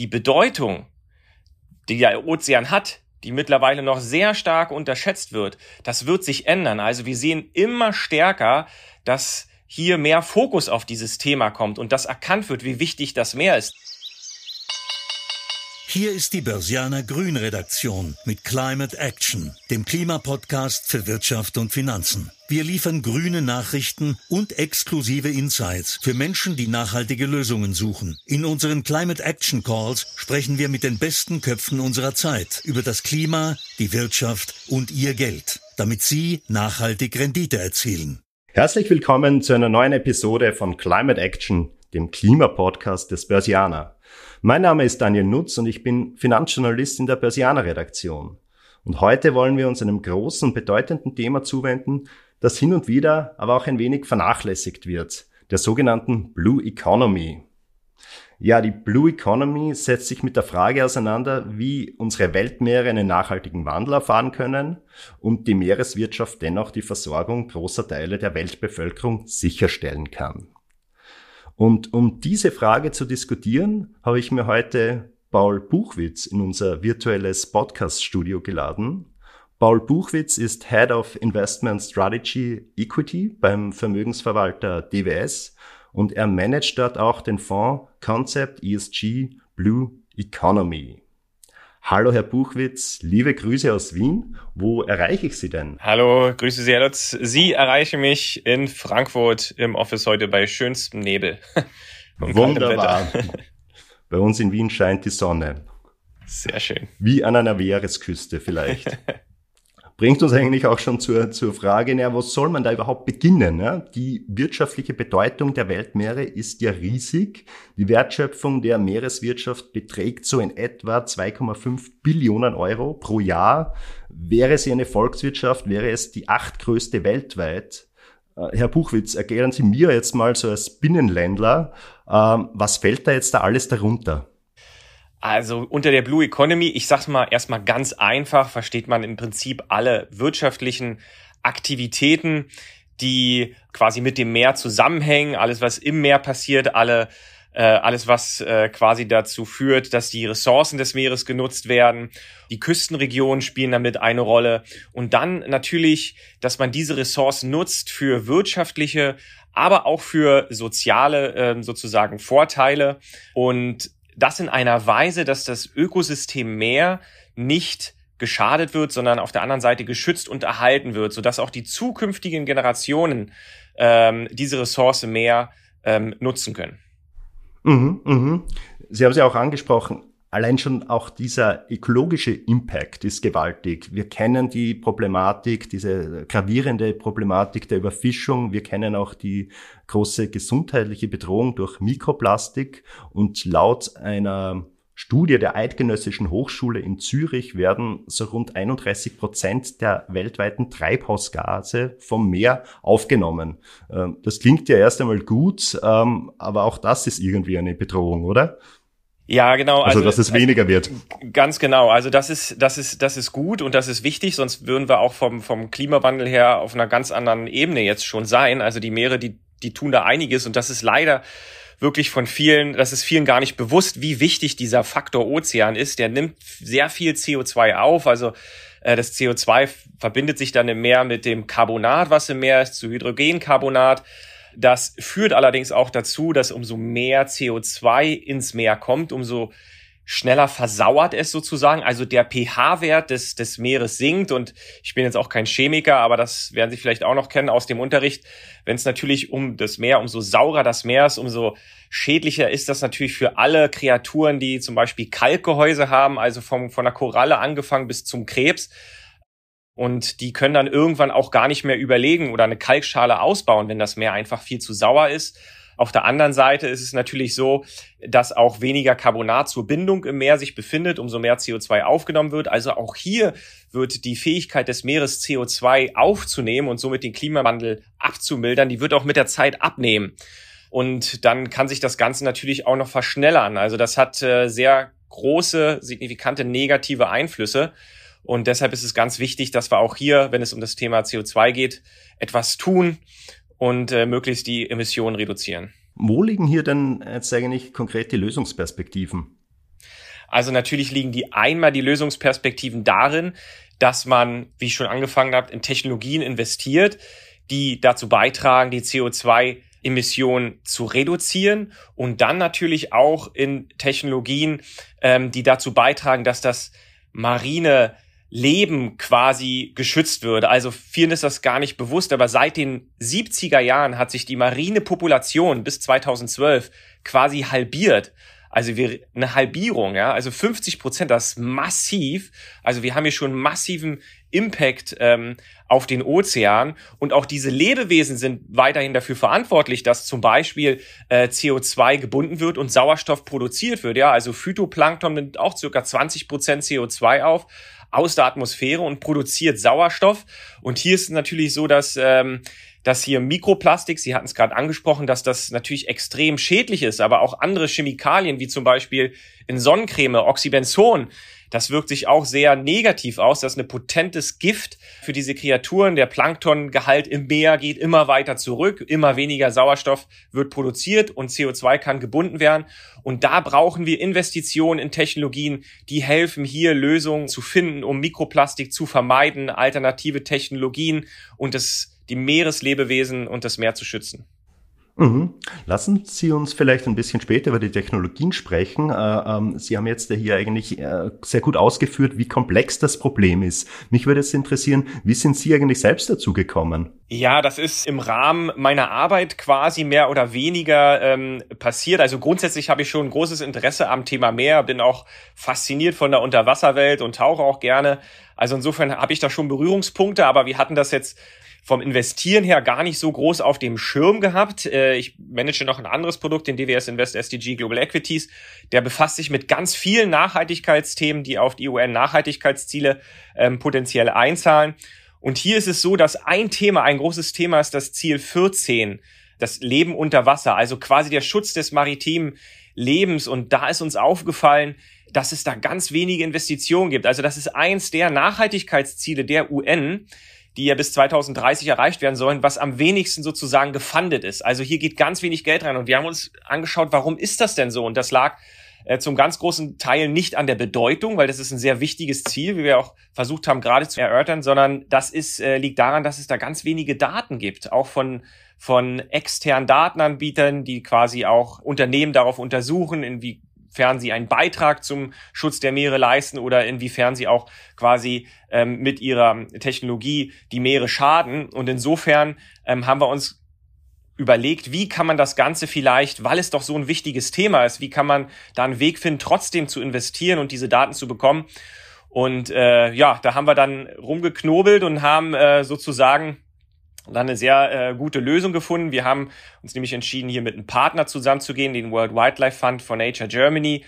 die Bedeutung, die der Ozean hat, die mittlerweile noch sehr stark unterschätzt wird, das wird sich ändern. Also wir sehen immer stärker, dass hier mehr Fokus auf dieses Thema kommt und dass erkannt wird, wie wichtig das Meer ist. Hier ist die Börsianer Grün Redaktion mit Climate Action, dem Klimapodcast für Wirtschaft und Finanzen. Wir liefern grüne Nachrichten und exklusive Insights für Menschen, die nachhaltige Lösungen suchen. In unseren Climate Action Calls sprechen wir mit den besten Köpfen unserer Zeit über das Klima, die Wirtschaft und ihr Geld, damit sie nachhaltig Rendite erzielen. Herzlich willkommen zu einer neuen Episode von Climate Action, dem Klimapodcast des Börsianer. Mein Name ist Daniel Nutz und ich bin Finanzjournalist in der Börsianer Redaktion. Und heute wollen wir uns einem großen, bedeutenden Thema zuwenden, das hin und wieder aber auch ein wenig vernachlässigt wird, der sogenannten Blue Economy. Ja, die Blue Economy setzt sich mit der Frage auseinander, wie unsere Weltmeere einen nachhaltigen Wandel erfahren können und die Meereswirtschaft dennoch die Versorgung großer Teile der Weltbevölkerung sicherstellen kann. Und um diese Frage zu diskutieren, habe ich mir heute Paul Buchwitz in unser virtuelles Podcast-Studio geladen. Paul Buchwitz ist Head of Investment Strategy Equity beim Vermögensverwalter DWS und er managt dort auch den Fonds Concept ESG Blue Economy. Hallo, Herr Buchwitz, liebe Grüße aus Wien. Wo erreiche ich Sie denn? Hallo, grüße Sie, Herr Lutz. Sie erreichen mich in Frankfurt im Office heute bei schönstem Nebel. Wunderbar. bei uns in Wien scheint die Sonne. Sehr schön. Wie an einer Meeresküste vielleicht. bringt uns eigentlich auch schon zur, zur Frage, na, was soll man da überhaupt beginnen? Ja? Die wirtschaftliche Bedeutung der Weltmeere ist ja riesig. Die Wertschöpfung der Meereswirtschaft beträgt so in etwa 2,5 Billionen Euro pro Jahr. Wäre sie eine Volkswirtschaft, wäre es die achtgrößte weltweit. Äh, Herr Buchwitz, erklären Sie mir jetzt mal so als Binnenländler, ähm, was fällt da jetzt da alles darunter? Also unter der Blue Economy, ich sag's mal erstmal ganz einfach, versteht man im Prinzip alle wirtschaftlichen Aktivitäten, die quasi mit dem Meer zusammenhängen, alles was im Meer passiert, alle äh, alles was äh, quasi dazu führt, dass die Ressourcen des Meeres genutzt werden. Die Küstenregionen spielen damit eine Rolle. Und dann natürlich, dass man diese Ressourcen nutzt für wirtschaftliche, aber auch für soziale äh, sozusagen Vorteile. Und das in einer Weise, dass das Ökosystem Meer nicht geschadet wird, sondern auf der anderen Seite geschützt und erhalten wird, sodass auch die zukünftigen Generationen ähm, diese Ressource Meer ähm, nutzen können. Mhm, mhm. Sie haben es ja auch angesprochen, Allein schon auch dieser ökologische Impact ist gewaltig. Wir kennen die Problematik, diese gravierende Problematik der Überfischung. Wir kennen auch die große gesundheitliche Bedrohung durch Mikroplastik. Und laut einer Studie der Eidgenössischen Hochschule in Zürich werden so rund 31 Prozent der weltweiten Treibhausgase vom Meer aufgenommen. Ähm, das klingt ja erst einmal gut, ähm, aber auch das ist irgendwie eine Bedrohung, oder? Ja, genau. Also, also dass es weniger wird. Ganz genau. Also das ist, das ist, das ist gut und das ist wichtig, sonst würden wir auch vom, vom Klimawandel her auf einer ganz anderen Ebene jetzt schon sein. Also die Meere, die, die tun da einiges und das ist leider wirklich von vielen, das ist vielen gar nicht bewusst, wie wichtig dieser Faktor Ozean ist. Der nimmt sehr viel CO2 auf. Also äh, das CO2 verbindet sich dann im Meer mit dem Carbonat, was im Meer ist, zu Hydrogencarbonat. Das führt allerdings auch dazu, dass umso mehr CO2 ins Meer kommt, umso schneller versauert es sozusagen. Also der pH-Wert des, des Meeres sinkt. Und ich bin jetzt auch kein Chemiker, aber das werden Sie vielleicht auch noch kennen aus dem Unterricht. Wenn es natürlich um das Meer, umso saurer das Meer ist, umso schädlicher ist das natürlich für alle Kreaturen, die zum Beispiel Kalkgehäuse haben, also vom, von der Koralle angefangen bis zum Krebs. Und die können dann irgendwann auch gar nicht mehr überlegen oder eine Kalkschale ausbauen, wenn das Meer einfach viel zu sauer ist. Auf der anderen Seite ist es natürlich so, dass auch weniger Carbonat zur Bindung im Meer sich befindet, umso mehr CO2 aufgenommen wird. Also auch hier wird die Fähigkeit des Meeres CO2 aufzunehmen und somit den Klimawandel abzumildern, die wird auch mit der Zeit abnehmen. Und dann kann sich das Ganze natürlich auch noch verschnellern. Also das hat äh, sehr große, signifikante negative Einflüsse. Und deshalb ist es ganz wichtig, dass wir auch hier, wenn es um das Thema CO2 geht, etwas tun und äh, möglichst die Emissionen reduzieren. Wo liegen hier denn jetzt eigentlich konkret die Lösungsperspektiven? Also natürlich liegen die einmal die Lösungsperspektiven darin, dass man, wie ich schon angefangen habe, in Technologien investiert, die dazu beitragen, die CO2 Emissionen zu reduzieren und dann natürlich auch in Technologien, ähm, die dazu beitragen, dass das marine Leben quasi geschützt würde. Also vielen ist das gar nicht bewusst, aber seit den 70er Jahren hat sich die marine Population bis 2012 quasi halbiert. Also wir eine Halbierung, ja, also 50 Prozent, das ist massiv. Also wir haben hier schon massiven Impact ähm, auf den Ozean und auch diese Lebewesen sind weiterhin dafür verantwortlich, dass zum Beispiel äh, CO2 gebunden wird und Sauerstoff produziert wird. Ja, also Phytoplankton nimmt auch circa 20 Prozent CO2 auf aus der Atmosphäre und produziert Sauerstoff. Und hier ist es natürlich so, dass ähm, dass hier Mikroplastik, Sie hatten es gerade angesprochen, dass das natürlich extrem schädlich ist, aber auch andere Chemikalien, wie zum Beispiel in Sonnencreme, Oxybenzon, das wirkt sich auch sehr negativ aus. Das ist ein potentes Gift für diese Kreaturen. Der Planktongehalt im Meer geht immer weiter zurück. Immer weniger Sauerstoff wird produziert und CO2 kann gebunden werden. Und da brauchen wir Investitionen in Technologien, die helfen, hier Lösungen zu finden, um Mikroplastik zu vermeiden, alternative Technologien und das die Meereslebewesen und das Meer zu schützen. Mhm. Lassen Sie uns vielleicht ein bisschen später über die Technologien sprechen. Äh, ähm, Sie haben jetzt hier eigentlich äh, sehr gut ausgeführt, wie komplex das Problem ist. Mich würde es interessieren, wie sind Sie eigentlich selbst dazu gekommen? Ja, das ist im Rahmen meiner Arbeit quasi mehr oder weniger ähm, passiert. Also grundsätzlich habe ich schon ein großes Interesse am Thema Meer, bin auch fasziniert von der Unterwasserwelt und tauche auch gerne. Also insofern habe ich da schon Berührungspunkte, aber wir hatten das jetzt vom Investieren her gar nicht so groß auf dem Schirm gehabt. Äh, ich manage noch ein anderes Produkt, den DWS Invest SDG Global Equities. Der befasst sich mit ganz vielen Nachhaltigkeitsthemen, die auf die UN-Nachhaltigkeitsziele ähm, potenziell einzahlen. Und hier ist es so, dass ein Thema, ein großes Thema ist das Ziel 14, das Leben unter Wasser, also quasi der Schutz des maritimen Lebens. Und da ist uns aufgefallen, dass es da ganz wenige Investitionen gibt. Also das ist eins der Nachhaltigkeitsziele der UN, die ja bis 2030 erreicht werden sollen, was am wenigsten sozusagen gefundet ist. Also hier geht ganz wenig Geld rein und wir haben uns angeschaut, warum ist das denn so? Und das lag äh, zum ganz großen Teil nicht an der Bedeutung, weil das ist ein sehr wichtiges Ziel, wie wir auch versucht haben gerade zu erörtern, sondern das ist, äh, liegt daran, dass es da ganz wenige Daten gibt, auch von von externen Datenanbietern, die quasi auch Unternehmen darauf untersuchen, inwie inwiefern sie einen Beitrag zum Schutz der Meere leisten oder inwiefern sie auch quasi ähm, mit ihrer Technologie die Meere schaden. Und insofern ähm, haben wir uns überlegt, wie kann man das Ganze vielleicht, weil es doch so ein wichtiges Thema ist, wie kann man da einen Weg finden, trotzdem zu investieren und diese Daten zu bekommen. Und äh, ja, da haben wir dann rumgeknobelt und haben äh, sozusagen dann eine sehr äh, gute Lösung gefunden. Wir haben uns nämlich entschieden, hier mit einem Partner zusammenzugehen, den World Wildlife Fund for Nature Germany,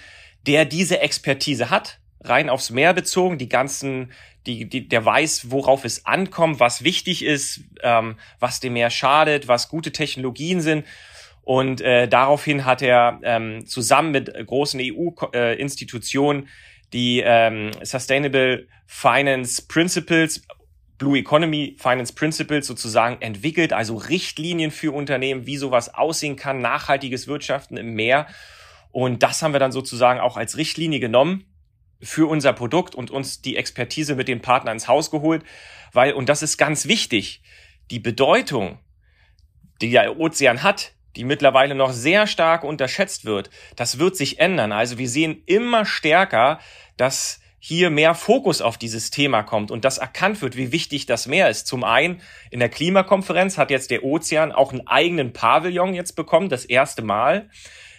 der diese Expertise hat, rein aufs Meer bezogen, die ganzen, die, die, der weiß, worauf es ankommt, was wichtig ist, ähm, was dem Meer schadet, was gute Technologien sind. Und äh, daraufhin hat er ähm, zusammen mit großen EU-Institutionen äh, die ähm, Sustainable Finance Principles Blue Economy Finance Principles sozusagen entwickelt, also Richtlinien für Unternehmen, wie sowas aussehen kann, nachhaltiges Wirtschaften im Meer. Und das haben wir dann sozusagen auch als Richtlinie genommen für unser Produkt und uns die Expertise mit den Partnern ins Haus geholt, weil, und das ist ganz wichtig, die Bedeutung, die der Ozean hat, die mittlerweile noch sehr stark unterschätzt wird, das wird sich ändern. Also wir sehen immer stärker, dass hier mehr Fokus auf dieses Thema kommt und das erkannt wird, wie wichtig das Meer ist. Zum einen in der Klimakonferenz hat jetzt der Ozean auch einen eigenen Pavillon jetzt bekommen, das erste Mal.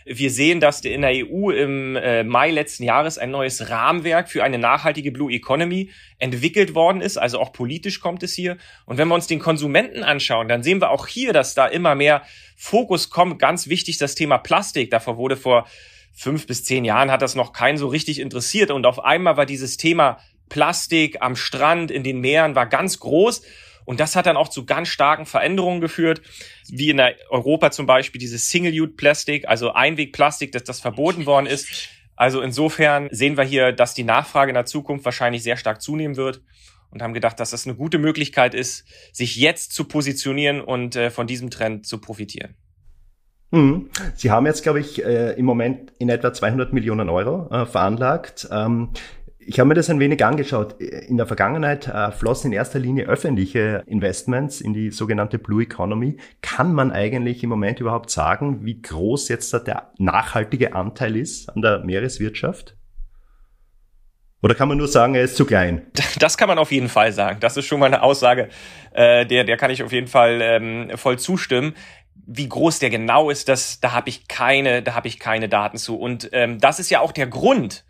Wir sehen, dass in der EU im äh, Mai letzten Jahres ein neues Rahmenwerk für eine nachhaltige Blue Economy entwickelt worden ist. Also auch politisch kommt es hier. Und wenn wir uns den Konsumenten anschauen, dann sehen wir auch hier, dass da immer mehr Fokus kommt. Ganz wichtig das Thema Plastik. Davor wurde vor fünf bis zehn Jahren hat das noch keinen so richtig interessiert. Und auf einmal war dieses Thema Plastik am Strand, in den Meeren, war ganz groß. Und das hat dann auch zu ganz starken Veränderungen geführt, wie in Europa zum Beispiel dieses Single-Use-Plastik, also Einwegplastik, dass das verboten worden ist. Also insofern sehen wir hier, dass die Nachfrage in der Zukunft wahrscheinlich sehr stark zunehmen wird und haben gedacht, dass das eine gute Möglichkeit ist, sich jetzt zu positionieren und äh, von diesem Trend zu profitieren. Mhm. Sie haben jetzt, glaube ich, äh, im Moment in etwa 200 Millionen Euro äh, veranlagt. Ähm, ich habe mir das ein wenig angeschaut. In der Vergangenheit äh, flossen in erster Linie öffentliche Investments in die sogenannte Blue Economy. Kann man eigentlich im Moment überhaupt sagen, wie groß jetzt der nachhaltige Anteil ist an der Meereswirtschaft? Oder kann man nur sagen, er ist zu klein? Das kann man auf jeden Fall sagen. Das ist schon mal eine Aussage, äh, der, der kann ich auf jeden Fall ähm, voll zustimmen wie groß der genau ist, das, da habe ich keine, da habe ich keine Daten zu. Und ähm, das ist ja auch der Grund,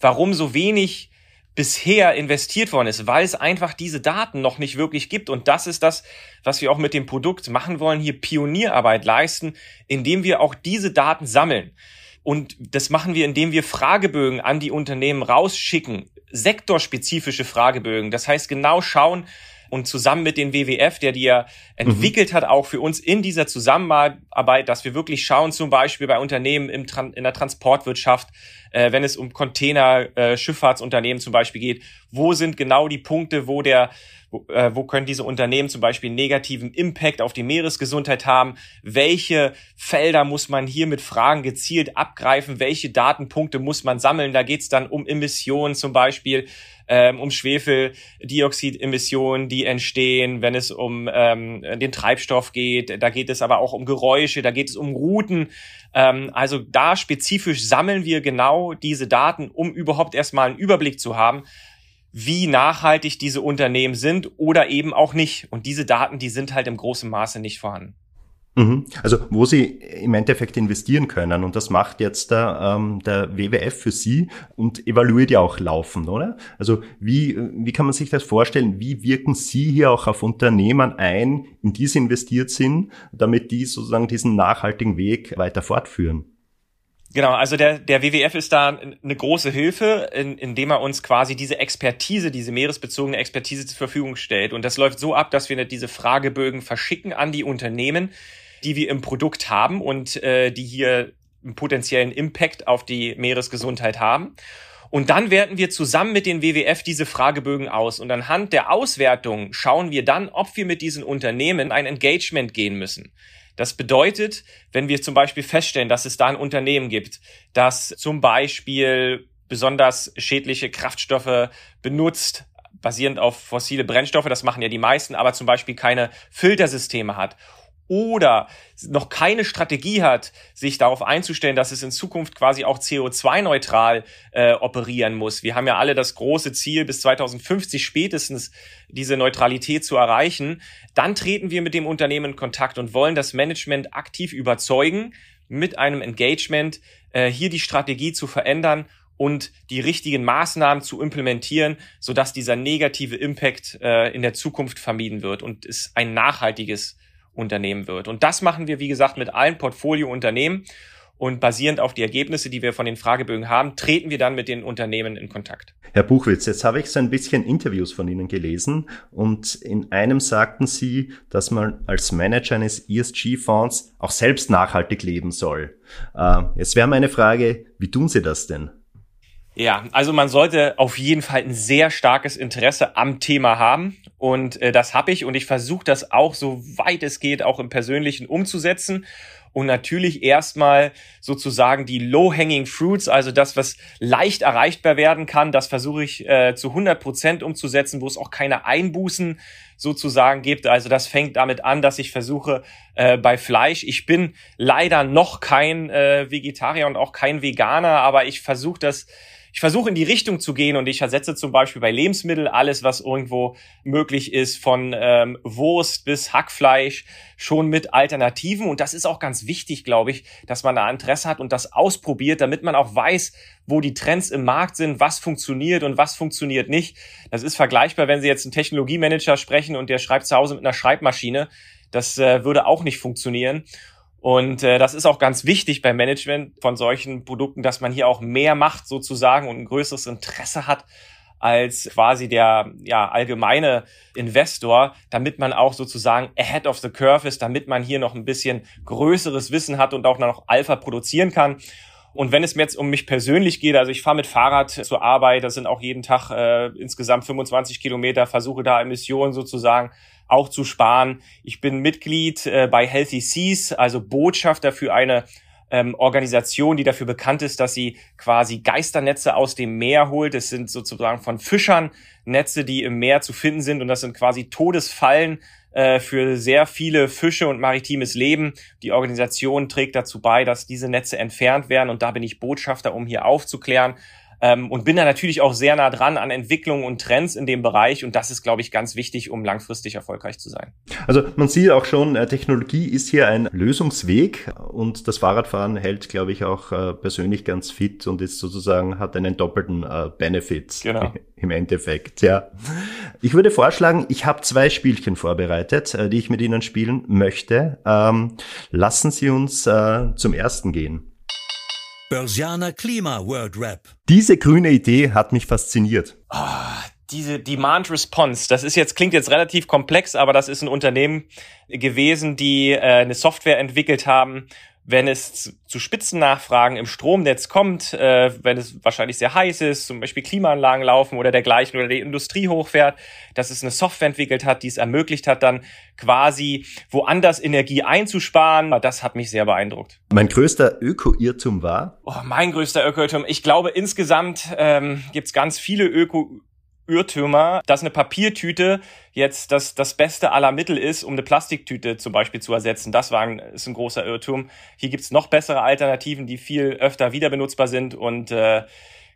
warum so wenig bisher investiert worden ist, weil es einfach diese Daten noch nicht wirklich gibt. Und das ist das, was wir auch mit dem Produkt machen wollen, hier Pionierarbeit leisten, indem wir auch diese Daten sammeln. Und das machen wir, indem wir Fragebögen an die Unternehmen rausschicken, sektorspezifische Fragebögen. Das heißt, genau schauen, und zusammen mit den WWF, der die ja entwickelt mhm. hat, auch für uns in dieser Zusammenarbeit, dass wir wirklich schauen, zum Beispiel bei Unternehmen im Tran in der Transportwirtschaft, äh, wenn es um Container, äh, Schifffahrtsunternehmen zum Beispiel geht, wo sind genau die Punkte, wo der wo, äh, wo können diese Unternehmen zum Beispiel negativen Impact auf die Meeresgesundheit haben? Welche Felder muss man hier mit Fragen gezielt abgreifen? Welche Datenpunkte muss man sammeln? Da geht's dann um Emissionen zum Beispiel, ähm, um Schwefeldioxidemissionen, die entstehen, wenn es um ähm, den Treibstoff geht. Da geht es aber auch um Geräusche, da geht es um Routen. Ähm, also da spezifisch sammeln wir genau diese Daten, um überhaupt erstmal einen Überblick zu haben, wie nachhaltig diese Unternehmen sind oder eben auch nicht. Und diese Daten, die sind halt im großen Maße nicht vorhanden. Mhm. Also wo Sie im Endeffekt investieren können und das macht jetzt der, ähm, der WWF für Sie und evaluiert ja auch laufend, oder? Also wie, wie kann man sich das vorstellen? Wie wirken Sie hier auch auf Unternehmen ein, in die Sie investiert sind, damit die sozusagen diesen nachhaltigen Weg weiter fortführen? Genau, also der, der WWF ist da eine große Hilfe, in, indem er uns quasi diese Expertise, diese meeresbezogene Expertise zur Verfügung stellt. Und das läuft so ab, dass wir diese Fragebögen verschicken an die Unternehmen, die wir im Produkt haben und äh, die hier einen potenziellen Impact auf die Meeresgesundheit haben. Und dann werten wir zusammen mit den WWF diese Fragebögen aus. Und anhand der Auswertung schauen wir dann, ob wir mit diesen Unternehmen ein Engagement gehen müssen. Das bedeutet, wenn wir zum Beispiel feststellen, dass es da ein Unternehmen gibt, das zum Beispiel besonders schädliche Kraftstoffe benutzt, basierend auf fossile Brennstoffe, das machen ja die meisten, aber zum Beispiel keine Filtersysteme hat oder noch keine Strategie hat, sich darauf einzustellen, dass es in Zukunft quasi auch CO2-neutral äh, operieren muss. Wir haben ja alle das große Ziel, bis 2050 spätestens diese Neutralität zu erreichen. Dann treten wir mit dem Unternehmen in Kontakt und wollen das Management aktiv überzeugen, mit einem Engagement äh, hier die Strategie zu verändern und die richtigen Maßnahmen zu implementieren, sodass dieser negative Impact äh, in der Zukunft vermieden wird und es ein nachhaltiges Unternehmen wird. Und das machen wir, wie gesagt, mit allen Portfoliounternehmen. Und basierend auf die Ergebnisse, die wir von den Fragebögen haben, treten wir dann mit den Unternehmen in Kontakt. Herr Buchwitz, jetzt habe ich so ein bisschen Interviews von Ihnen gelesen und in einem sagten Sie, dass man als Manager eines ESG-Fonds auch selbst nachhaltig leben soll. Äh, jetzt wäre meine Frage, wie tun Sie das denn? Ja, also man sollte auf jeden Fall ein sehr starkes Interesse am Thema haben. Und äh, das habe ich. Und ich versuche das auch so weit es geht auch im Persönlichen umzusetzen. Und natürlich erstmal sozusagen die low-hanging fruits, also das, was leicht erreichbar werden kann, das versuche ich äh, zu 100 Prozent umzusetzen, wo es auch keine Einbußen sozusagen gibt. Also das fängt damit an, dass ich versuche äh, bei Fleisch, ich bin leider noch kein äh, Vegetarier und auch kein Veganer, aber ich versuche das ich versuche in die Richtung zu gehen und ich ersetze zum Beispiel bei Lebensmitteln alles, was irgendwo möglich ist, von ähm, Wurst bis Hackfleisch, schon mit Alternativen. Und das ist auch ganz wichtig, glaube ich, dass man da Interesse hat und das ausprobiert, damit man auch weiß, wo die Trends im Markt sind, was funktioniert und was funktioniert nicht. Das ist vergleichbar, wenn Sie jetzt einen Technologiemanager sprechen und der schreibt zu Hause mit einer Schreibmaschine. Das äh, würde auch nicht funktionieren. Und äh, das ist auch ganz wichtig beim Management von solchen Produkten, dass man hier auch mehr macht sozusagen und ein größeres Interesse hat als quasi der ja, allgemeine Investor, damit man auch sozusagen ahead of the curve ist, damit man hier noch ein bisschen größeres Wissen hat und auch noch Alpha produzieren kann. Und wenn es mir jetzt um mich persönlich geht, also ich fahre mit Fahrrad zur Arbeit, das sind auch jeden Tag äh, insgesamt 25 Kilometer, versuche da Emissionen sozusagen auch zu sparen. Ich bin Mitglied äh, bei Healthy Seas, also Botschafter für eine ähm, Organisation, die dafür bekannt ist, dass sie quasi Geisternetze aus dem Meer holt. Es sind sozusagen von Fischern Netze, die im Meer zu finden sind und das sind quasi Todesfallen äh, für sehr viele Fische und maritimes Leben. Die Organisation trägt dazu bei, dass diese Netze entfernt werden und da bin ich Botschafter, um hier aufzuklären ähm, und bin da natürlich auch sehr nah dran an Entwicklungen und Trends in dem Bereich. Und das ist, glaube ich, ganz wichtig, um langfristig erfolgreich zu sein. Also man sieht auch schon, äh, Technologie ist hier ein Lösungsweg und das Fahrradfahren hält, glaube ich, auch äh, persönlich ganz fit und ist sozusagen, hat einen doppelten äh, Benefit genau. im Endeffekt. Ja. Ich würde vorschlagen, ich habe zwei Spielchen vorbereitet, die ich mit Ihnen spielen möchte. Ähm, lassen Sie uns zum ersten gehen. Börsianer Klima World Rap. Diese grüne Idee hat mich fasziniert. Oh, diese Demand Response, das ist jetzt, klingt jetzt relativ komplex, aber das ist ein Unternehmen gewesen, die äh, eine Software entwickelt haben, wenn es zu Spitzennachfragen im Stromnetz kommt, äh, wenn es wahrscheinlich sehr heiß ist, zum Beispiel Klimaanlagen laufen oder dergleichen oder die Industrie hochfährt, dass es eine Software entwickelt hat, die es ermöglicht hat, dann quasi woanders Energie einzusparen. Das hat mich sehr beeindruckt. Mein größter Öko-Irrtum war? Oh, mein größter Öko-Irrtum. Ich glaube, insgesamt ähm, gibt es ganz viele Öko Irrtümer, dass eine Papiertüte jetzt das, das Beste aller Mittel ist, um eine Plastiktüte zum Beispiel zu ersetzen. Das war ein, ist ein großer Irrtum. Hier gibt's noch bessere Alternativen, die viel öfter wieder benutzbar sind. Und äh,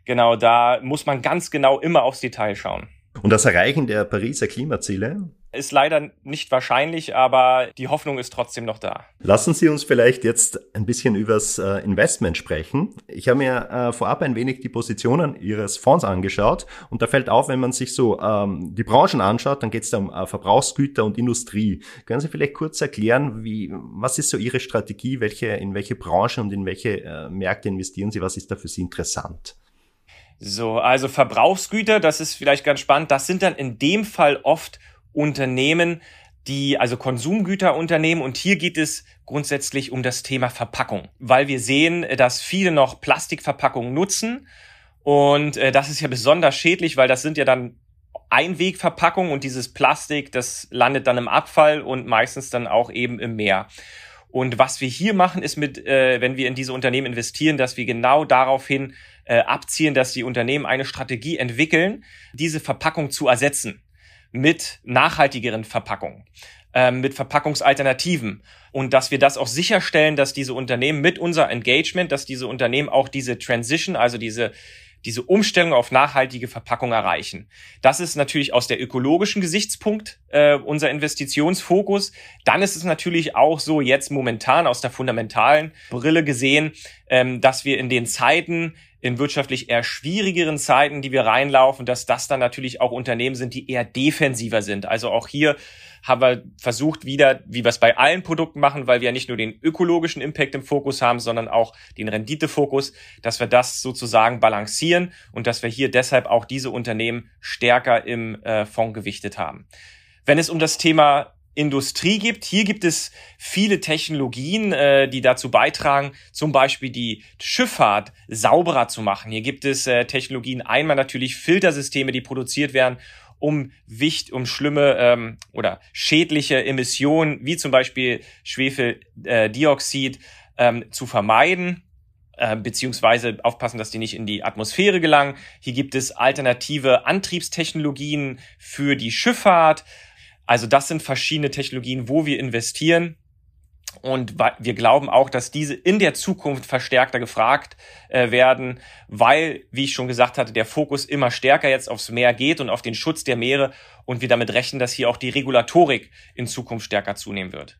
genau da muss man ganz genau immer aufs Detail schauen. Und das Erreichen der Pariser Klimaziele ist leider nicht wahrscheinlich, aber die Hoffnung ist trotzdem noch da. Lassen Sie uns vielleicht jetzt ein bisschen übers äh, Investment sprechen. Ich habe mir äh, vorab ein wenig die Positionen Ihres Fonds angeschaut und da fällt auf, wenn man sich so ähm, die Branchen anschaut, dann geht es da um äh, Verbrauchsgüter und Industrie. Können Sie vielleicht kurz erklären, wie, was ist so Ihre Strategie, welche, in welche Branche und in welche äh, Märkte investieren Sie, was ist da für Sie interessant? So, also Verbrauchsgüter, das ist vielleicht ganz spannend. Das sind dann in dem Fall oft Unternehmen, die also Konsumgüterunternehmen und hier geht es grundsätzlich um das Thema Verpackung, weil wir sehen, dass viele noch Plastikverpackungen nutzen und äh, das ist ja besonders schädlich, weil das sind ja dann Einwegverpackungen und dieses Plastik, das landet dann im Abfall und meistens dann auch eben im Meer. Und was wir hier machen, ist mit, äh, wenn wir in diese Unternehmen investieren, dass wir genau daraufhin äh, abzielen, dass die Unternehmen eine Strategie entwickeln, diese Verpackung zu ersetzen mit nachhaltigeren Verpackungen, äh, mit Verpackungsalternativen und dass wir das auch sicherstellen, dass diese Unternehmen mit unser Engagement, dass diese Unternehmen auch diese Transition, also diese diese Umstellung auf nachhaltige Verpackung erreichen. Das ist natürlich aus der ökologischen Gesichtspunkt äh, unser Investitionsfokus. Dann ist es natürlich auch so jetzt momentan aus der fundamentalen Brille gesehen, ähm, dass wir in den Zeiten, in wirtschaftlich eher schwierigeren Zeiten, die wir reinlaufen, dass das dann natürlich auch Unternehmen sind, die eher defensiver sind. Also auch hier haben wir versucht wieder, wie wir es bei allen Produkten machen, weil wir ja nicht nur den ökologischen Impact im Fokus haben, sondern auch den Renditefokus, dass wir das sozusagen balancieren und dass wir hier deshalb auch diese Unternehmen stärker im äh, Fonds gewichtet haben. Wenn es um das Thema Industrie gibt. Hier gibt es viele Technologien, äh, die dazu beitragen, zum Beispiel die Schifffahrt sauberer zu machen. Hier gibt es äh, Technologien, einmal natürlich Filtersysteme, die produziert werden, um Wicht, um schlimme ähm, oder schädliche Emissionen, wie zum Beispiel Schwefeldioxid, äh, ähm, zu vermeiden äh, beziehungsweise aufpassen, dass die nicht in die Atmosphäre gelangen. Hier gibt es alternative Antriebstechnologien für die Schifffahrt. Also das sind verschiedene Technologien, wo wir investieren. Und wir glauben auch, dass diese in der Zukunft verstärkter gefragt äh, werden, weil, wie ich schon gesagt hatte, der Fokus immer stärker jetzt aufs Meer geht und auf den Schutz der Meere und wir damit rechnen, dass hier auch die Regulatorik in Zukunft stärker zunehmen wird.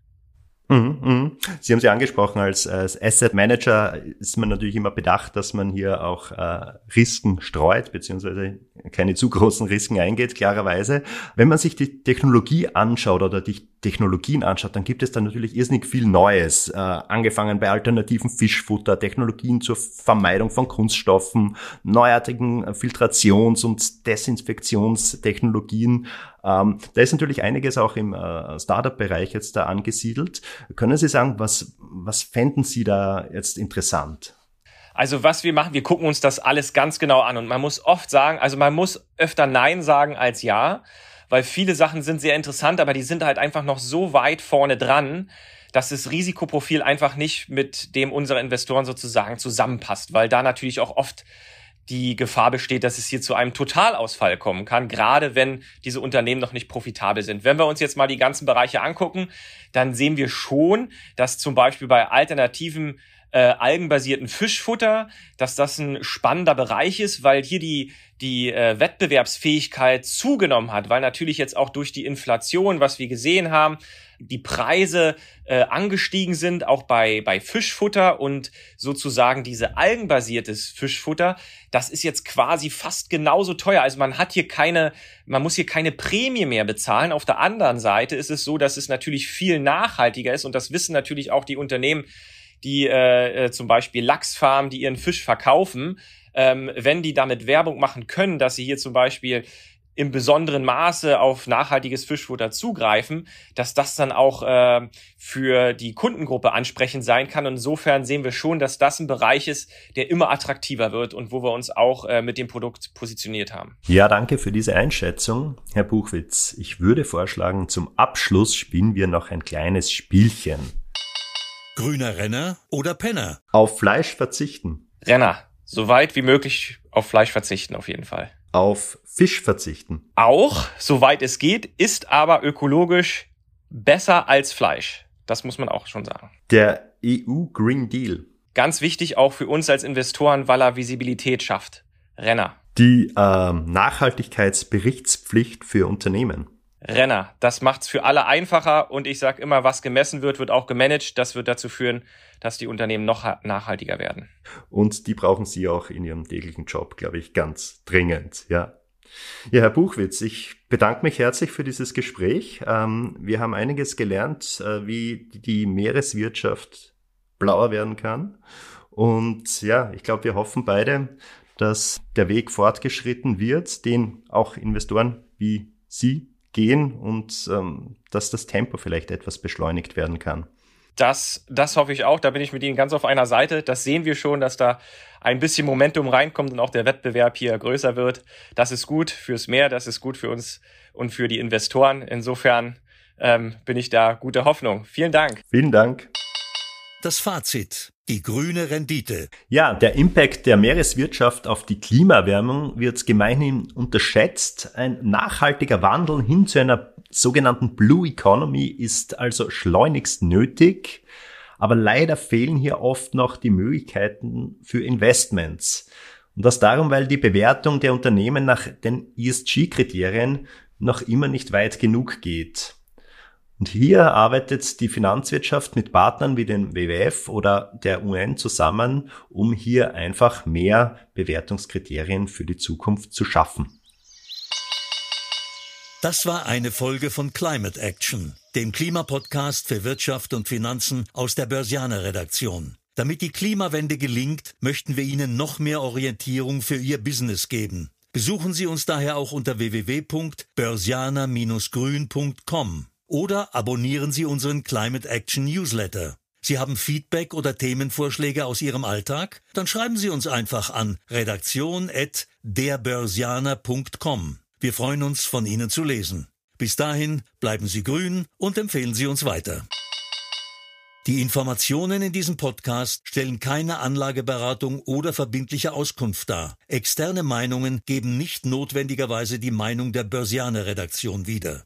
Mhm, mhm. Sie haben sie angesprochen, als, als Asset Manager ist man natürlich immer bedacht, dass man hier auch äh, Risiken streut, beziehungsweise keine zu großen Risiken eingeht, klarerweise. Wenn man sich die Technologie anschaut oder die Technologien anschaut, dann gibt es da natürlich irrsinnig viel Neues. Äh, angefangen bei alternativen Fischfutter, Technologien zur Vermeidung von Kunststoffen, neuartigen Filtrations- und Desinfektionstechnologien. Ähm, da ist natürlich einiges auch im äh, Startup-Bereich jetzt da angesiedelt. Können Sie sagen, was, was fänden Sie da jetzt interessant? Also was wir machen, wir gucken uns das alles ganz genau an und man muss oft sagen, also man muss öfter Nein sagen als Ja, weil viele Sachen sind sehr interessant, aber die sind halt einfach noch so weit vorne dran, dass das Risikoprofil einfach nicht mit dem unserer Investoren sozusagen zusammenpasst, weil da natürlich auch oft die Gefahr besteht, dass es hier zu einem Totalausfall kommen kann, gerade wenn diese Unternehmen noch nicht profitabel sind. Wenn wir uns jetzt mal die ganzen Bereiche angucken, dann sehen wir schon, dass zum Beispiel bei alternativen äh, algenbasierten Fischfutter, dass das ein spannender Bereich ist, weil hier die die äh, Wettbewerbsfähigkeit zugenommen hat, weil natürlich jetzt auch durch die Inflation, was wir gesehen haben, die Preise äh, angestiegen sind, auch bei, bei Fischfutter und sozusagen diese algenbasiertes Fischfutter, das ist jetzt quasi fast genauso teuer. Also man hat hier keine, man muss hier keine Prämie mehr bezahlen. Auf der anderen Seite ist es so, dass es natürlich viel nachhaltiger ist und das wissen natürlich auch die Unternehmen, die äh, äh zum Beispiel Lachsfarmen, die ihren Fisch verkaufen, ähm, wenn die damit Werbung machen können, dass sie hier zum Beispiel im besonderen Maße auf nachhaltiges Fischfutter zugreifen, dass das dann auch äh, für die Kundengruppe ansprechend sein kann. Und insofern sehen wir schon, dass das ein Bereich ist, der immer attraktiver wird und wo wir uns auch äh, mit dem Produkt positioniert haben. Ja, danke für diese Einschätzung, Herr Buchwitz. Ich würde vorschlagen, zum Abschluss spielen wir noch ein kleines Spielchen. Grüner Renner oder Penner? Auf Fleisch verzichten. Renner. So weit wie möglich auf Fleisch verzichten, auf jeden Fall auf Fisch verzichten. Auch, soweit es geht, ist aber ökologisch besser als Fleisch. Das muss man auch schon sagen. Der EU Green Deal. Ganz wichtig auch für uns als Investoren, weil er Visibilität schafft. Renner. Die äh, Nachhaltigkeitsberichtspflicht für Unternehmen. Renner. Das macht's für alle einfacher und ich sage immer, was gemessen wird, wird auch gemanagt. Das wird dazu führen, dass die Unternehmen noch nachhaltiger werden. Und die brauchen Sie auch in Ihrem täglichen Job, glaube ich, ganz dringend, ja. Ja, Herr Buchwitz, ich bedanke mich herzlich für dieses Gespräch. Ähm, wir haben einiges gelernt, äh, wie die Meereswirtschaft blauer werden kann. Und ja, ich glaube, wir hoffen beide, dass der Weg fortgeschritten wird, den auch Investoren wie Sie gehen und ähm, dass das Tempo vielleicht etwas beschleunigt werden kann. Das, das hoffe ich auch. Da bin ich mit Ihnen ganz auf einer Seite. Das sehen wir schon, dass da ein bisschen Momentum reinkommt und auch der Wettbewerb hier größer wird. Das ist gut fürs Meer, das ist gut für uns und für die Investoren. Insofern ähm, bin ich da gute Hoffnung. Vielen Dank. Vielen Dank. Das Fazit. Die grüne Rendite. Ja, der Impact der Meereswirtschaft auf die Klimaerwärmung wird gemeinhin unterschätzt. Ein nachhaltiger Wandel hin zu einer sogenannten Blue Economy ist also schleunigst nötig. Aber leider fehlen hier oft noch die Möglichkeiten für Investments. Und das darum, weil die Bewertung der Unternehmen nach den ESG-Kriterien noch immer nicht weit genug geht. Und hier arbeitet die Finanzwirtschaft mit Partnern wie dem WWF oder der UN zusammen, um hier einfach mehr Bewertungskriterien für die Zukunft zu schaffen. Das war eine Folge von Climate Action, dem Klimapodcast für Wirtschaft und Finanzen aus der Börsianer Redaktion. Damit die Klimawende gelingt, möchten wir Ihnen noch mehr Orientierung für Ihr Business geben. Besuchen Sie uns daher auch unter www.börsianer-grün.com oder abonnieren Sie unseren Climate Action Newsletter. Sie haben Feedback oder Themenvorschläge aus Ihrem Alltag? Dann schreiben Sie uns einfach an redaktion@derbörsianer.com. Wir freuen uns, von Ihnen zu lesen. Bis dahin bleiben Sie grün und empfehlen Sie uns weiter. Die Informationen in diesem Podcast stellen keine Anlageberatung oder verbindliche Auskunft dar. Externe Meinungen geben nicht notwendigerweise die Meinung der Börsianer Redaktion wieder.